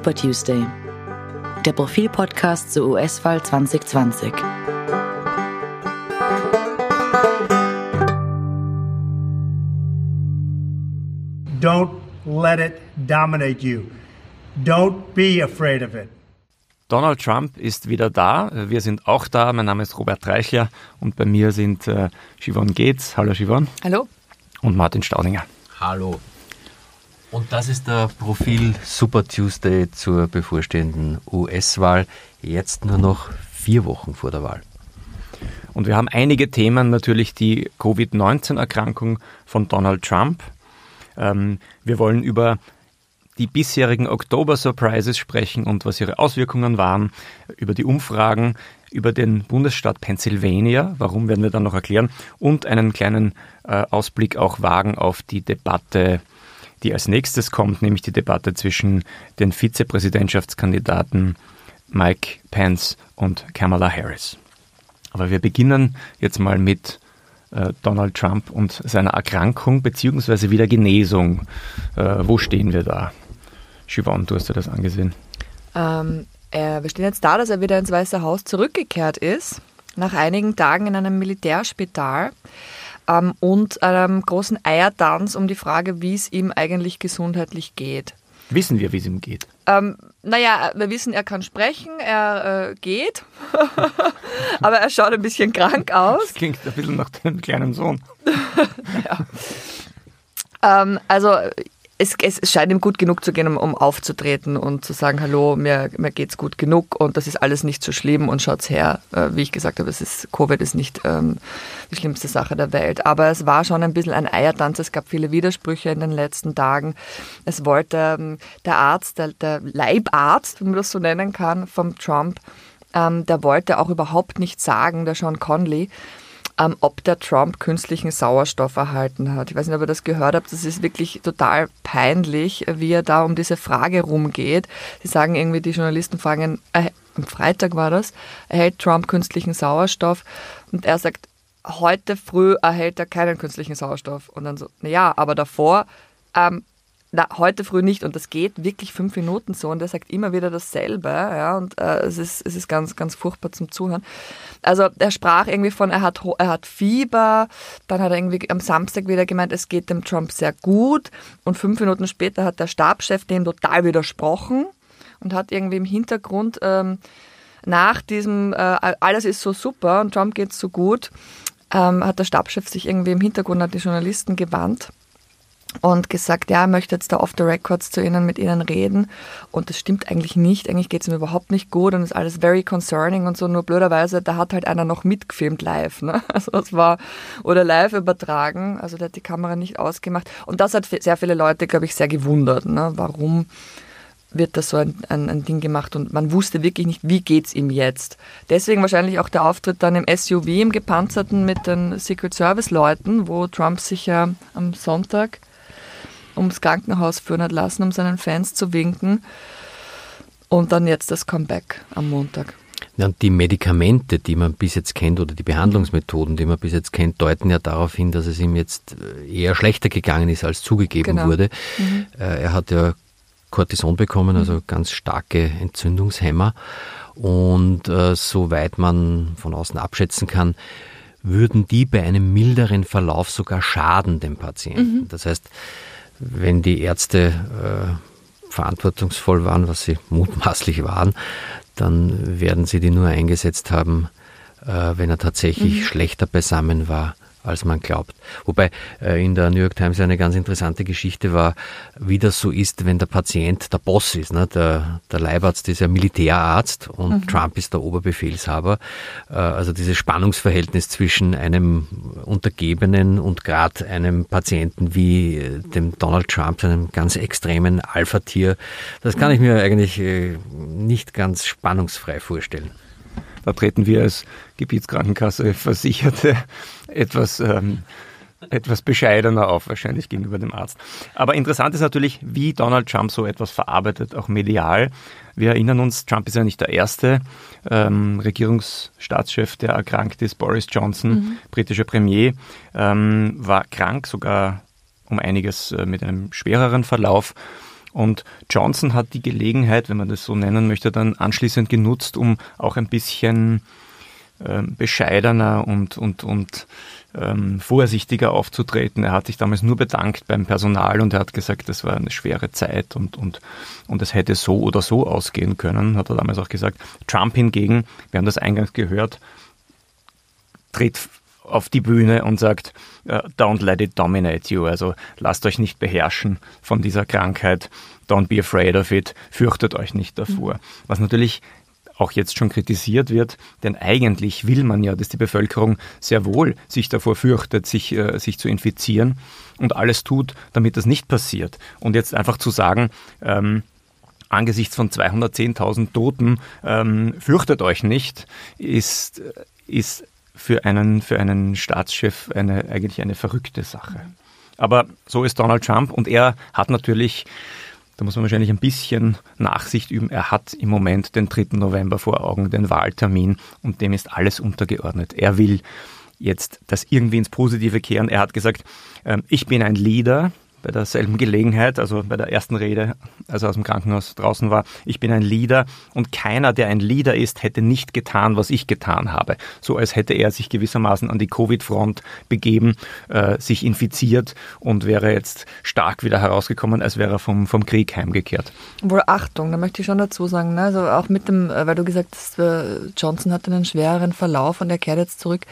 Super Tuesday, der Profilpodcast zur US-Wahl 2020. Don't let it dominate you. Don't be afraid of it. Donald Trump ist wieder da. Wir sind auch da. Mein Name ist Robert Reichler und bei mir sind äh, Siobhan Gates. Hallo Siobhan. Hallo. Und Martin Staudinger. Hallo. Und das ist der Profil Super Tuesday zur bevorstehenden US-Wahl. Jetzt nur noch vier Wochen vor der Wahl. Und wir haben einige Themen, natürlich die Covid-19-Erkrankung von Donald Trump. Ähm, wir wollen über die bisherigen Oktober-Surprises sprechen und was ihre Auswirkungen waren, über die Umfragen, über den Bundesstaat Pennsylvania, warum werden wir dann noch erklären, und einen kleinen äh, Ausblick auch wagen auf die Debatte, die als nächstes kommt, nämlich die Debatte zwischen den Vizepräsidentschaftskandidaten Mike Pence und Kamala Harris. Aber wir beginnen jetzt mal mit äh, Donald Trump und seiner Erkrankung bzw. wieder Genesung. Äh, wo stehen wir da? Siobhan, du hast dir das angesehen. Ähm, äh, wir stehen jetzt da, dass er wieder ins Weiße Haus zurückgekehrt ist, nach einigen Tagen in einem Militärspital ähm, und einem großen Eiertanz um die Frage, wie es ihm eigentlich gesundheitlich geht. Wissen wir, wie es ihm geht? Ähm, naja, wir wissen, er kann sprechen, er äh, geht, aber er schaut ein bisschen krank aus. Das klingt ein bisschen nach dem kleinen Sohn. ähm, also es, es, scheint ihm gut genug zu gehen, um, um, aufzutreten und zu sagen, hallo, mir, mir geht's gut genug und das ist alles nicht so schlimm und schaut's her. Äh, wie ich gesagt habe, es ist, Covid ist nicht ähm, die schlimmste Sache der Welt. Aber es war schon ein bisschen ein Eiertanz. Es gab viele Widersprüche in den letzten Tagen. Es wollte ähm, der Arzt, der, der, Leibarzt, wenn man das so nennen kann, vom Trump, ähm, der wollte auch überhaupt nicht sagen, der Sean Conley, ähm, ob der Trump künstlichen Sauerstoff erhalten hat. Ich weiß nicht, ob ihr das gehört habt. Das ist wirklich total peinlich, wie er da um diese Frage rumgeht. Sie sagen irgendwie, die Journalisten fragen, äh, am Freitag war das, erhält Trump künstlichen Sauerstoff? Und er sagt, heute früh erhält er keinen künstlichen Sauerstoff. Und dann so, naja, aber davor ähm, na, heute früh nicht. Und das geht wirklich fünf Minuten so. Und er sagt immer wieder dasselbe, ja, und äh, es, ist, es ist ganz, ganz furchtbar zum Zuhören. Also er sprach irgendwie von, er hat, er hat Fieber, dann hat er irgendwie am Samstag wieder gemeint, es geht dem Trump sehr gut. Und fünf Minuten später hat der Stabschef dem total widersprochen und hat irgendwie im Hintergrund ähm, nach diesem, äh, alles ist so super und Trump geht so gut, ähm, hat der Stabschef sich irgendwie im Hintergrund an die Journalisten gewandt und gesagt, ja, er möchte jetzt da off the records zu Ihnen mit Ihnen reden. Und das stimmt eigentlich nicht. Eigentlich geht es ihm überhaupt nicht gut und ist alles very concerning und so. Nur blöderweise, da hat halt einer noch mitgefilmt live. Ne? Also das war, oder live übertragen. Also der hat die Kamera nicht ausgemacht. Und das hat sehr viele Leute, glaube ich, sehr gewundert. Ne? Warum wird da so ein, ein, ein, Ding gemacht und man wusste wirklich nicht, wie geht's ihm jetzt. Deswegen wahrscheinlich auch der Auftritt dann im SUV, im Gepanzerten mit den Secret Service Leuten, wo Trump sich ja am Sonntag ums Krankenhaus führen hat lassen, um seinen Fans zu winken. Und dann jetzt das Comeback am Montag. Ja, und die Medikamente, die man bis jetzt kennt, oder die Behandlungsmethoden, die man bis jetzt kennt, deuten ja darauf hin, dass es ihm jetzt äh, eher schlechter gegangen ist, als zugegeben genau. wurde. Mhm. Äh, er hat ja Cortison bekommen, also mhm. ganz starke Entzündungshemmer. Und äh, soweit man von außen abschätzen kann, würden die bei einem milderen Verlauf sogar schaden dem Patienten. Mhm. Das heißt, wenn die Ärzte äh, verantwortungsvoll waren, was sie mutmaßlich waren, dann werden sie die nur eingesetzt haben, äh, wenn er tatsächlich mhm. schlechter beisammen war als man glaubt. Wobei äh, in der New York Times eine ganz interessante Geschichte war, wie das so ist, wenn der Patient der Boss ist. Ne? Der, der Leibarzt ist ja Militärarzt und mhm. Trump ist der Oberbefehlshaber. Äh, also dieses Spannungsverhältnis zwischen einem Untergebenen und gerade einem Patienten wie äh, dem Donald Trump, einem ganz extremen Alpha-Tier, das kann ich mir eigentlich äh, nicht ganz spannungsfrei vorstellen. Da treten wir als Gebietskrankenkasse Versicherte etwas, ähm, etwas bescheidener auf, wahrscheinlich gegenüber dem Arzt. Aber interessant ist natürlich, wie Donald Trump so etwas verarbeitet, auch medial. Wir erinnern uns, Trump ist ja nicht der erste ähm, Regierungsstaatschef, der erkrankt ist. Boris Johnson, mhm. britischer Premier, ähm, war krank, sogar um einiges äh, mit einem schwereren Verlauf. Und Johnson hat die Gelegenheit, wenn man das so nennen möchte, dann anschließend genutzt, um auch ein bisschen äh, bescheidener und, und, und ähm, vorsichtiger aufzutreten. Er hat sich damals nur bedankt beim Personal und er hat gesagt, das war eine schwere Zeit und, und, und es hätte so oder so ausgehen können, hat er damals auch gesagt. Trump hingegen, wir haben das eingangs gehört, tritt auf die Bühne und sagt, äh, don't let it dominate you, also lasst euch nicht beherrschen von dieser Krankheit, don't be afraid of it, fürchtet euch nicht davor. Mhm. Was natürlich auch jetzt schon kritisiert wird, denn eigentlich will man ja, dass die Bevölkerung sehr wohl sich davor fürchtet, sich, äh, sich zu infizieren und alles tut, damit das nicht passiert. Und jetzt einfach zu sagen, ähm, angesichts von 210.000 Toten, ähm, fürchtet euch nicht, ist, ist für einen, für einen Staatschef eine, eigentlich eine verrückte Sache. Aber so ist Donald Trump und er hat natürlich, da muss man wahrscheinlich ein bisschen Nachsicht üben, er hat im Moment den 3. November vor Augen, den Wahltermin und dem ist alles untergeordnet. Er will jetzt das irgendwie ins Positive kehren. Er hat gesagt, ähm, ich bin ein Leader, bei derselben Gelegenheit, also bei der ersten Rede, als er aus dem Krankenhaus draußen war, ich bin ein Leader und keiner, der ein Leader ist, hätte nicht getan, was ich getan habe. So als hätte er sich gewissermaßen an die Covid-Front begeben, äh, sich infiziert und wäre jetzt stark wieder herausgekommen, als wäre er vom, vom Krieg heimgekehrt. Wohl Achtung, da möchte ich schon dazu sagen, ne? also auch mit dem, äh, weil du gesagt hast, äh, Johnson hatte einen schwereren Verlauf und er kehrt jetzt zurück.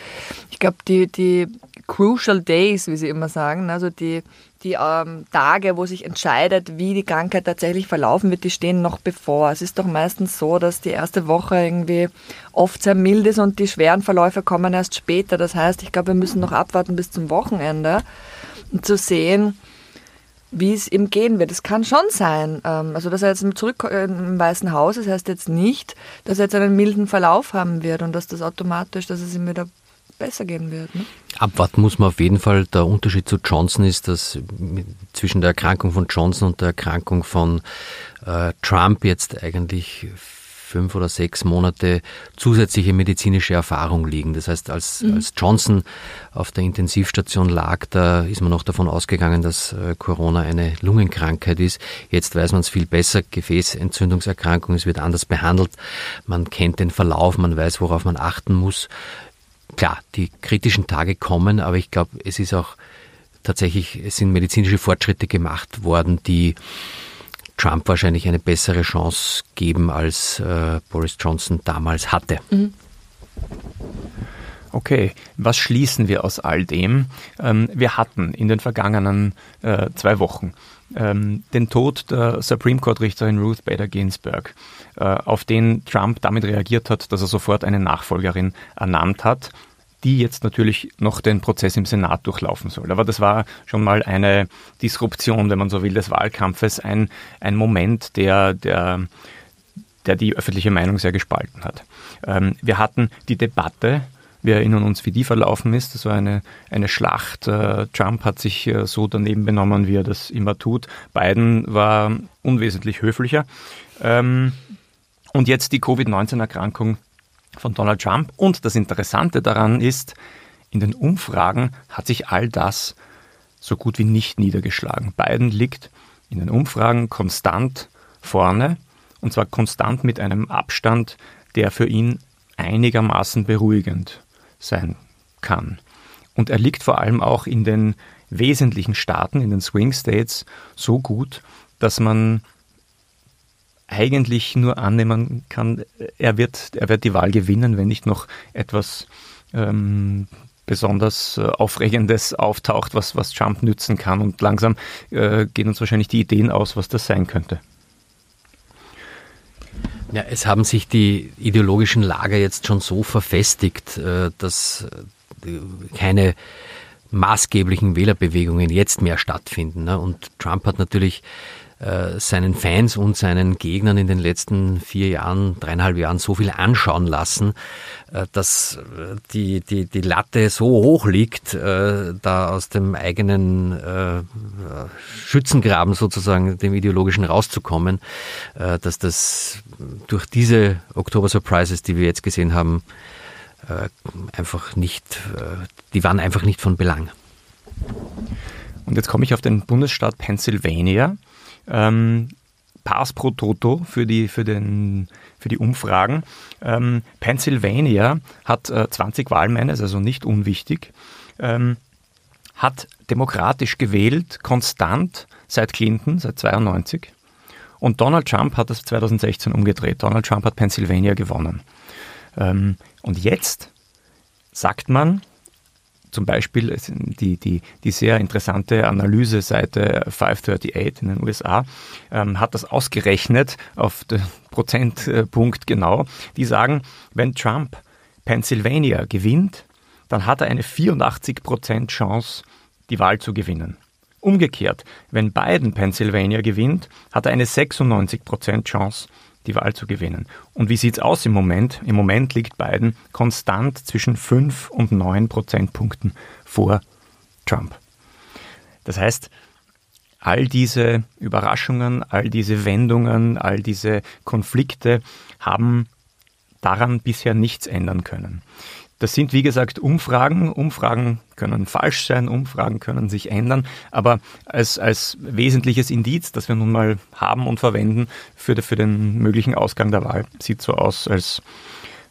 Ich glaube, die, die Crucial Days, wie sie immer sagen, also die die ähm, Tage, wo sich entscheidet, wie die Krankheit tatsächlich verlaufen wird, die stehen noch bevor. Es ist doch meistens so, dass die erste Woche irgendwie oft sehr mild ist und die schweren Verläufe kommen erst später. Das heißt, ich glaube, wir müssen noch abwarten bis zum Wochenende, um zu sehen, wie es ihm gehen wird. Es kann schon sein, ähm, also dass er jetzt zurück im Weißen Haus ist, heißt jetzt nicht, dass er jetzt einen milden Verlauf haben wird und dass das automatisch, dass es ihm wieder besser gehen wird. Ne? Abwarten muss man auf jeden Fall. Der Unterschied zu Johnson ist, dass zwischen der Erkrankung von Johnson und der Erkrankung von äh, Trump jetzt eigentlich fünf oder sechs Monate zusätzliche medizinische Erfahrung liegen. Das heißt, als, mhm. als Johnson auf der Intensivstation lag, da ist man noch davon ausgegangen, dass äh, Corona eine Lungenkrankheit ist. Jetzt weiß man es viel besser. Gefäßentzündungserkrankung, es wird anders behandelt. Man kennt den Verlauf, man weiß, worauf man achten muss klar, die kritischen Tage kommen, aber ich glaube, es ist auch tatsächlich, es sind medizinische Fortschritte gemacht worden, die Trump wahrscheinlich eine bessere Chance geben, als äh, Boris Johnson damals hatte. Mhm. Okay, was schließen wir aus all dem? Ähm, wir hatten in den vergangenen äh, zwei Wochen ähm, den Tod der Supreme Court-Richterin Ruth Bader Ginsburg, äh, auf den Trump damit reagiert hat, dass er sofort eine Nachfolgerin ernannt hat die jetzt natürlich noch den Prozess im Senat durchlaufen soll. Aber das war schon mal eine Disruption, wenn man so will, des Wahlkampfes, ein, ein Moment, der, der, der die öffentliche Meinung sehr gespalten hat. Ähm, wir hatten die Debatte wir erinnern uns, wie die verlaufen ist. Das war eine, eine Schlacht. Äh, Trump hat sich äh, so daneben benommen, wie er das immer tut. Biden war unwesentlich höflicher. Ähm, und jetzt die Covid-19-Erkrankung von Donald Trump. Und das Interessante daran ist, in den Umfragen hat sich all das so gut wie nicht niedergeschlagen. Biden liegt in den Umfragen konstant vorne und zwar konstant mit einem Abstand, der für ihn einigermaßen beruhigend sein kann. Und er liegt vor allem auch in den wesentlichen Staaten, in den Swing States, so gut, dass man eigentlich nur annehmen kann, er wird, er wird die Wahl gewinnen, wenn nicht noch etwas ähm, besonders äh, Aufregendes auftaucht, was, was Trump nützen kann. Und langsam äh, gehen uns wahrscheinlich die Ideen aus, was das sein könnte. Ja, es haben sich die ideologischen Lager jetzt schon so verfestigt, äh, dass äh, keine maßgeblichen Wählerbewegungen jetzt mehr stattfinden. Ne? Und Trump hat natürlich äh, seinen Fans und seinen Gegnern in den letzten vier Jahren, dreieinhalb Jahren so viel anschauen lassen, äh, dass äh, die, die, die Latte so hoch liegt, da aus dem eigenen Schützengraben sozusagen, dem ideologischen rauszukommen, dass das durch diese Oktober Surprises, die wir jetzt gesehen haben, einfach nicht, die waren einfach nicht von Belang. Und jetzt komme ich auf den Bundesstaat Pennsylvania. Ähm, Pass pro Toto für die, für den, für die Umfragen. Ähm, Pennsylvania hat äh, 20 Wahlmänner, ist also nicht unwichtig, ähm, hat demokratisch gewählt, konstant seit Clinton, seit 92. Und Donald Trump hat das 2016 umgedreht. Donald Trump hat Pennsylvania gewonnen. Ähm, und jetzt sagt man, zum Beispiel die, die, die sehr interessante Analyseseite 538 in den USA ähm, hat das ausgerechnet auf den Prozentpunkt genau. Die sagen, wenn Trump Pennsylvania gewinnt, dann hat er eine 84 Prozent Chance, die Wahl zu gewinnen. Umgekehrt, wenn Biden Pennsylvania gewinnt, hat er eine 96 Prozent Chance, die Wahl zu gewinnen. Und wie sieht es aus im Moment? Im Moment liegt Biden konstant zwischen 5 und 9 Prozentpunkten vor Trump. Das heißt, all diese Überraschungen, all diese Wendungen, all diese Konflikte haben daran bisher nichts ändern können. Das sind, wie gesagt, Umfragen. Umfragen können falsch sein, Umfragen können sich ändern, aber als, als wesentliches Indiz, das wir nun mal haben und verwenden für, für den möglichen Ausgang der Wahl, sieht so aus, als,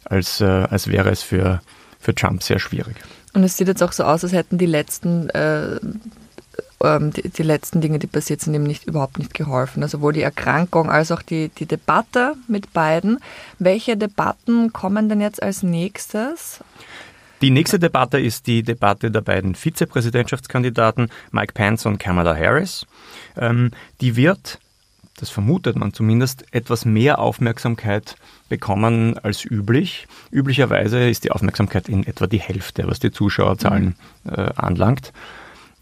als, äh, als wäre es für, für Trump sehr schwierig. Und es sieht jetzt auch so aus, als hätten die letzten äh, ähm, die, die, letzten Dinge, die passiert sind, ihm nicht, überhaupt nicht geholfen. Also sowohl die Erkrankung als auch die, die Debatte mit beiden. Welche Debatten kommen denn jetzt als nächstes? Die nächste Debatte ist die Debatte der beiden Vizepräsidentschaftskandidaten Mike Pence und Kamala Harris. Ähm, die wird, das vermutet man zumindest, etwas mehr Aufmerksamkeit bekommen als üblich. Üblicherweise ist die Aufmerksamkeit in etwa die Hälfte, was die Zuschauerzahlen mhm. äh, anlangt.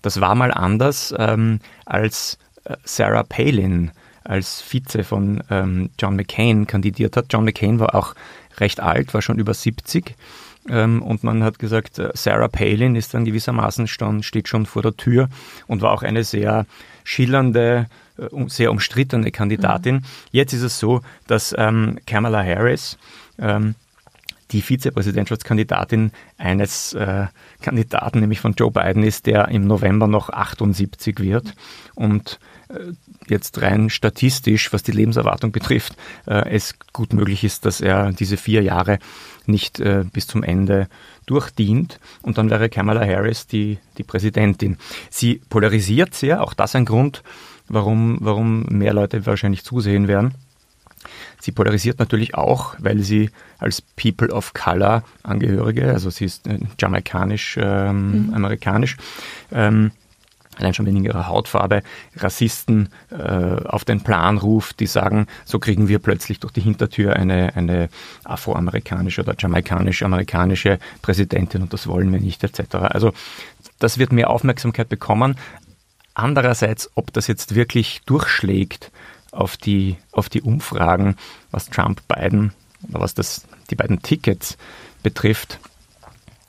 Das war mal anders, ähm, als äh, Sarah Palin als Vize von ähm, John McCain kandidiert hat. John McCain war auch recht alt, war schon über 70. Ähm, und man hat gesagt, äh, Sarah Palin ist dann gewissermaßen schon, steht schon vor der Tür und war auch eine sehr schillernde, äh, sehr umstrittene Kandidatin. Mhm. Jetzt ist es so, dass ähm, Kamala Harris ähm, die Vizepräsidentschaftskandidatin eines äh, Kandidaten, nämlich von Joe Biden ist, der im November noch 78 wird und äh, jetzt rein statistisch, was die Lebenserwartung betrifft, äh, es gut möglich ist, dass er diese vier Jahre nicht äh, bis zum Ende durchdient und dann wäre Kamala Harris die, die Präsidentin. Sie polarisiert sehr, auch das ein Grund, warum, warum mehr Leute wahrscheinlich zusehen werden. Sie polarisiert natürlich auch, weil sie als People of Color Angehörige, also sie ist äh, jamaikanisch, ähm, mhm. amerikanisch, ähm, allein schon wegen ihrer Hautfarbe, Rassisten äh, auf den Plan ruft, die sagen, so kriegen wir plötzlich durch die Hintertür eine, eine afroamerikanische oder jamaikanisch-amerikanische Präsidentin und das wollen wir nicht, etc. Also das wird mehr Aufmerksamkeit bekommen. Andererseits, ob das jetzt wirklich durchschlägt, auf die, auf die Umfragen, was Trump, Biden oder was das, die beiden Tickets betrifft,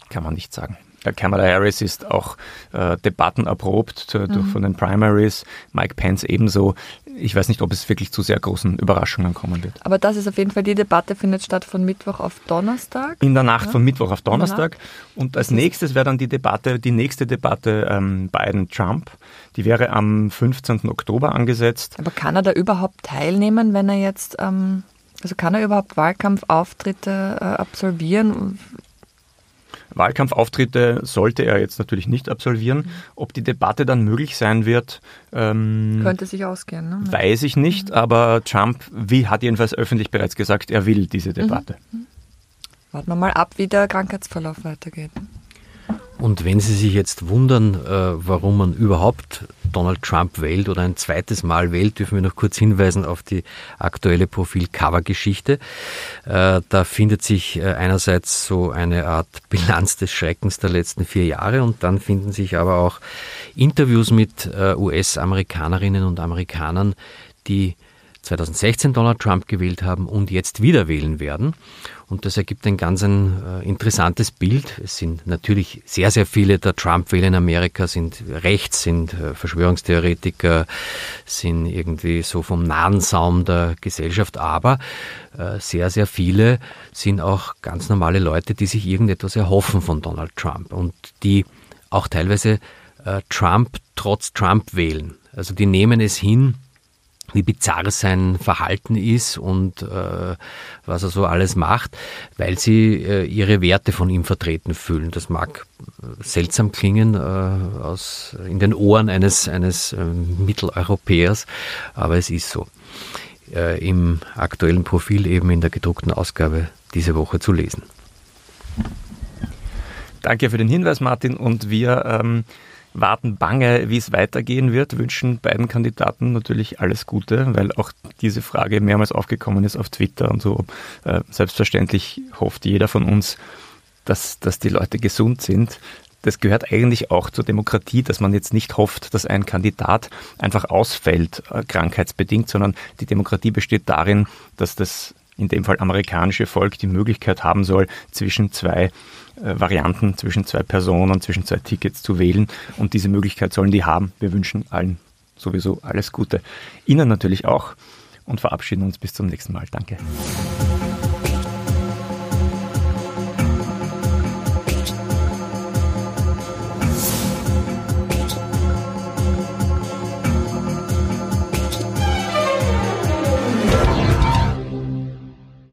kann man nicht sagen. Kamala Harris ist auch äh, Debatten erprobt zu, mhm. von den Primaries, Mike Pence ebenso. Ich weiß nicht, ob es wirklich zu sehr großen Überraschungen kommen wird. Aber das ist auf jeden Fall, die Debatte findet statt von Mittwoch auf Donnerstag. In der Nacht ja? von Mittwoch auf Donnerstag. Und als nächstes wäre dann die Debatte, die nächste Debatte ähm, Biden-Trump. Die wäre am 15. Oktober angesetzt. Aber kann er da überhaupt teilnehmen, wenn er jetzt, ähm, also kann er überhaupt Wahlkampfauftritte äh, absolvieren? Wahlkampfauftritte sollte er jetzt natürlich nicht absolvieren. Mhm. Ob die Debatte dann möglich sein wird, ähm, könnte sich ausgehen. Ne? Weiß ich nicht, mhm. aber Trump wie, hat jedenfalls öffentlich bereits gesagt, er will diese Debatte. Mhm. Warten wir mal ab, wie der Krankheitsverlauf weitergeht. Und wenn Sie sich jetzt wundern, äh, warum man überhaupt Donald Trump wählt oder ein zweites Mal wählt, dürfen wir noch kurz hinweisen auf die aktuelle Profil-Cover-Geschichte. Äh, da findet sich äh, einerseits so eine Art Bilanz des Schreckens der letzten vier Jahre und dann finden sich aber auch Interviews mit US-Amerikanerinnen und Amerikanern, die 2016 Donald Trump gewählt haben und jetzt wieder wählen werden. Und das ergibt ein ganz ein, äh, interessantes Bild. Es sind natürlich sehr, sehr viele der Trump-Wähler in Amerika sind rechts, sind äh, Verschwörungstheoretiker, sind irgendwie so vom nahen Saum der Gesellschaft, aber äh, sehr, sehr viele sind auch ganz normale Leute, die sich irgendetwas erhoffen von Donald Trump und die auch teilweise äh, Trump trotz Trump wählen. Also die nehmen es hin, wie bizarr sein Verhalten ist und äh, was er so alles macht, weil sie äh, ihre Werte von ihm vertreten fühlen. Das mag äh, seltsam klingen äh, aus, in den Ohren eines, eines äh, Mitteleuropäers, aber es ist so. Äh, Im aktuellen Profil eben in der gedruckten Ausgabe diese Woche zu lesen. Danke für den Hinweis, Martin, und wir ähm, warten bange, wie es weitergehen wird, wünschen beiden Kandidaten natürlich alles Gute, weil auch diese Frage mehrmals aufgekommen ist auf Twitter und so. Äh, selbstverständlich hofft jeder von uns, dass, dass die Leute gesund sind. Das gehört eigentlich auch zur Demokratie, dass man jetzt nicht hofft, dass ein Kandidat einfach ausfällt, äh, krankheitsbedingt, sondern die Demokratie besteht darin, dass das in dem Fall amerikanische Volk die Möglichkeit haben soll, zwischen zwei äh, Varianten zwischen zwei Personen, zwischen zwei Tickets zu wählen. Und diese Möglichkeit sollen die haben. Wir wünschen allen sowieso alles Gute. Ihnen natürlich auch und verabschieden uns bis zum nächsten Mal. Danke.